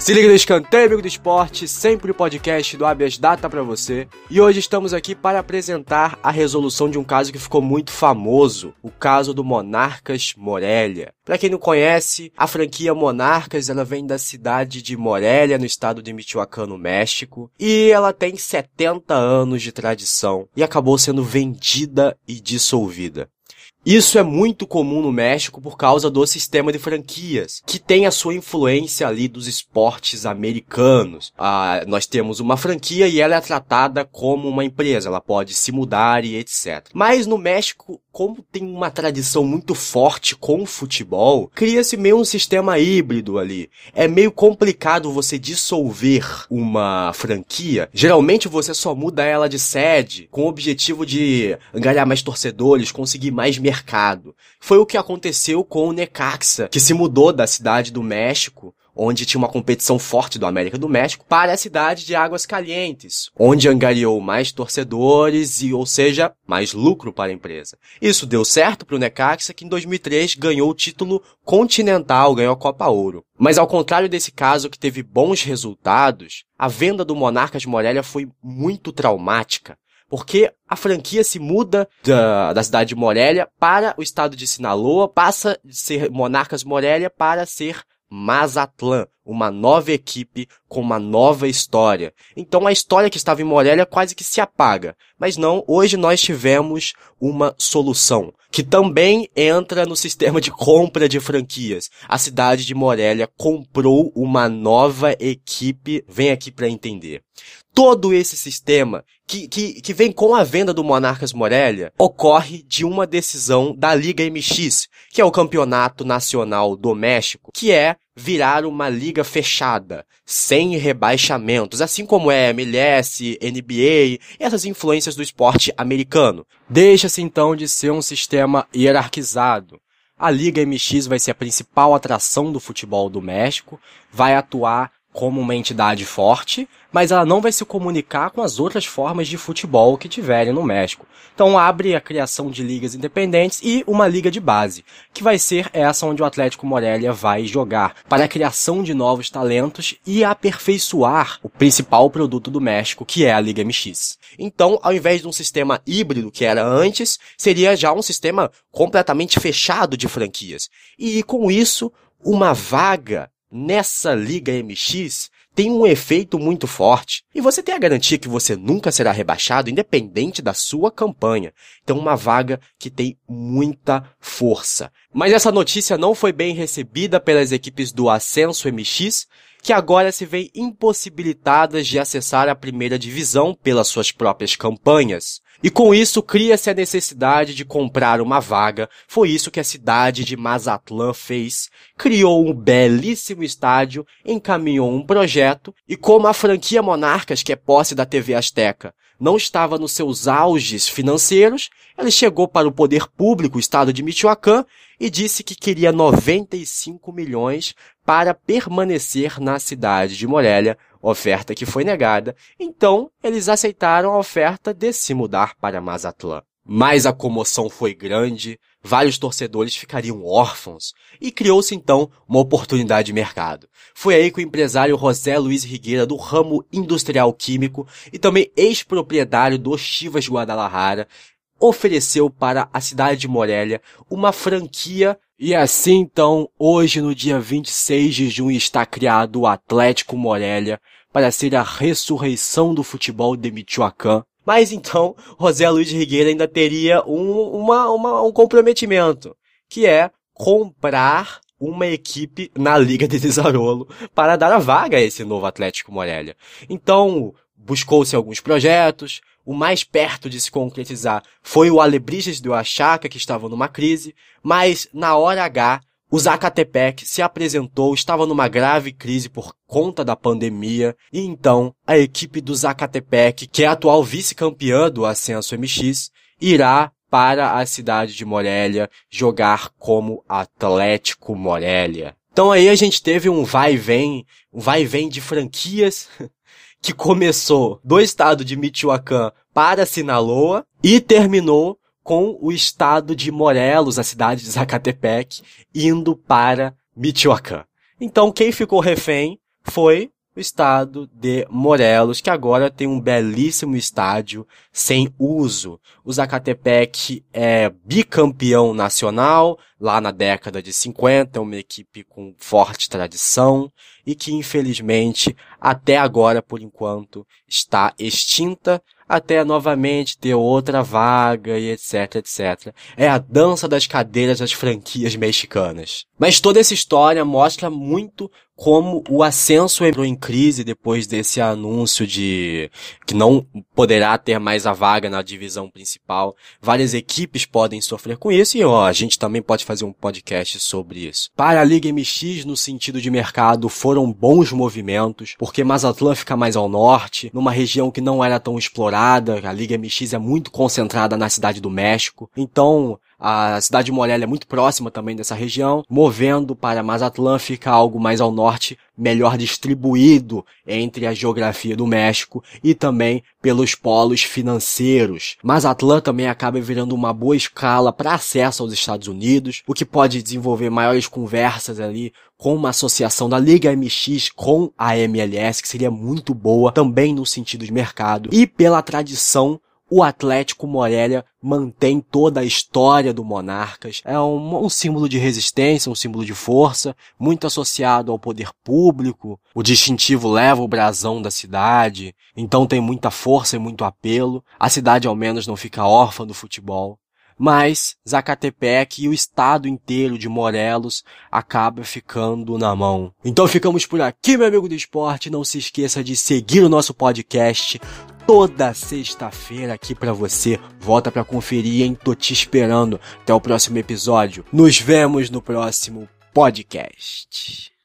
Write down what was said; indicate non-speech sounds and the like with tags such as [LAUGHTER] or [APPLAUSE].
Se liga no Escanteio Amigo do Esporte, sempre o podcast do Habeas Data para você. E hoje estamos aqui para apresentar a resolução de um caso que ficou muito famoso, o caso do Monarcas Morelia. Para quem não conhece, a franquia Monarcas, ela vem da cidade de Morelia, no estado de Michoacán, no México, e ela tem 70 anos de tradição e acabou sendo vendida e dissolvida. Isso é muito comum no México por causa do sistema de franquias, que tem a sua influência ali dos esportes americanos. Ah, nós temos uma franquia e ela é tratada como uma empresa, ela pode se mudar e etc. Mas no México, como tem uma tradição muito forte com o futebol, cria-se meio um sistema híbrido ali. É meio complicado você dissolver uma franquia. Geralmente você só muda ela de sede com o objetivo de ganhar mais torcedores, conseguir mais mercado. Foi o que aconteceu com o Necaxa, que se mudou da cidade do México onde tinha uma competição forte do América do México, para a cidade de Águas Calientes, onde angariou mais torcedores e, ou seja, mais lucro para a empresa. Isso deu certo para o Necaxa, que em 2003 ganhou o título continental, ganhou a Copa Ouro. Mas ao contrário desse caso que teve bons resultados, a venda do Monarcas Morelia foi muito traumática. Porque a franquia se muda da, da cidade de Morelia para o estado de Sinaloa, passa de ser Monarcas Morelia para ser Mazatlán, uma nova equipe com uma nova história. Então a história que estava em Morelia quase que se apaga. Mas não, hoje nós tivemos uma solução, que também entra no sistema de compra de franquias. A cidade de Morelia comprou uma nova equipe, vem aqui para entender. Todo esse sistema que, que, que vem com a venda do Monarcas Morelia ocorre de uma decisão da Liga MX, que é o campeonato nacional do México, que é virar uma liga fechada, sem rebaixamentos, assim como é MLS, NBA, essas influências do esporte americano. Deixa-se então de ser um sistema hierarquizado. A Liga MX vai ser a principal atração do futebol do México, vai atuar como uma entidade forte, mas ela não vai se comunicar com as outras formas de futebol que tiverem no México. Então abre a criação de ligas independentes e uma liga de base, que vai ser essa onde o Atlético Morelia vai jogar, para a criação de novos talentos e aperfeiçoar o principal produto do México, que é a Liga MX. Então, ao invés de um sistema híbrido que era antes, seria já um sistema completamente fechado de franquias. E com isso, uma vaga nessa Liga MX tem um efeito muito forte. E você tem a garantia que você nunca será rebaixado, independente da sua campanha. Então, uma vaga que tem muita força. Mas essa notícia não foi bem recebida pelas equipes do Ascenso MX, que agora se veem impossibilitadas de acessar a primeira divisão pelas suas próprias campanhas. E com isso cria-se a necessidade de comprar uma vaga. Foi isso que a cidade de Mazatlán fez. Criou um belíssimo estádio, encaminhou um projeto e como a franquia Monarcas, que é posse da TV Azteca, não estava nos seus auges financeiros, ele chegou para o poder público, o estado de Michoacán, e disse que queria 95 milhões para permanecer na cidade de Morelia, oferta que foi negada. Então, eles aceitaram a oferta de se mudar para Mazatlán. Mas a comoção foi grande, vários torcedores ficariam órfãos e criou-se então uma oportunidade de mercado. Foi aí que o empresário José Luiz Rigueira do ramo industrial químico e também ex-proprietário do Chivas Guadalajara ofereceu para a cidade de Morelia uma franquia e assim então, hoje no dia 26 de junho está criado o Atlético Morelia para ser a ressurreição do futebol de Michoacán mas então, José Luiz Rigueira ainda teria um, uma, uma, um comprometimento, que é comprar uma equipe na Liga de Desarolo para dar a vaga a esse novo Atlético Morelia. Então, buscou-se alguns projetos, o mais perto de se concretizar foi o Alebrijes do Achaca, que estava numa crise, mas na hora H o Zacatepec se apresentou, estava numa grave crise por conta da pandemia, e então a equipe do Zacatepec, que é atual vice-campeã do Ascenso MX, irá para a cidade de Morelia jogar como Atlético Morelia. Então aí a gente teve um vai e vem, um vai e vem de franquias [LAUGHS] que começou do estado de Michoacán para Sinaloa e terminou com o estado de Morelos, a cidade de Zacatepec, indo para Michoacán. Então quem ficou refém foi estado de Morelos, que agora tem um belíssimo estádio sem uso. O Zacatepec é bicampeão nacional, lá na década de 50, é uma equipe com forte tradição e que infelizmente até agora, por enquanto, está extinta até novamente ter outra vaga e etc, etc. É a dança das cadeiras das franquias mexicanas. Mas toda essa história mostra muito como o ascenso entrou em crise depois desse anúncio de que não poderá ter mais a vaga na divisão principal. Várias equipes podem sofrer com isso e ó, a gente também pode fazer um podcast sobre isso. Para a Liga MX, no sentido de mercado, foram bons movimentos, porque Mazatlán fica mais ao norte, numa região que não era tão explorada, a Liga MX é muito concentrada na cidade do México. Então, a cidade de Morelia é muito próxima também dessa região, movendo para Mazatlán fica algo mais ao norte, melhor distribuído entre a geografia do México e também pelos polos financeiros. Mazatlán também acaba virando uma boa escala para acesso aos Estados Unidos, o que pode desenvolver maiores conversas ali com uma associação da Liga MX com a MLS, que seria muito boa também no sentido de mercado e pela tradição o Atlético Morelia mantém toda a história do Monarcas. É um, um, símbolo de resistência, um símbolo de força, muito associado ao poder público. O distintivo leva o brasão da cidade, então tem muita força e muito apelo. A cidade ao menos não fica órfã do futebol. Mas Zacatepec e o estado inteiro de Morelos acaba ficando na mão. Então ficamos por aqui, meu amigo do esporte. Não se esqueça de seguir o nosso podcast toda sexta-feira aqui para você. Volta para conferir, hein? Tô te esperando. Até o próximo episódio. Nos vemos no próximo podcast.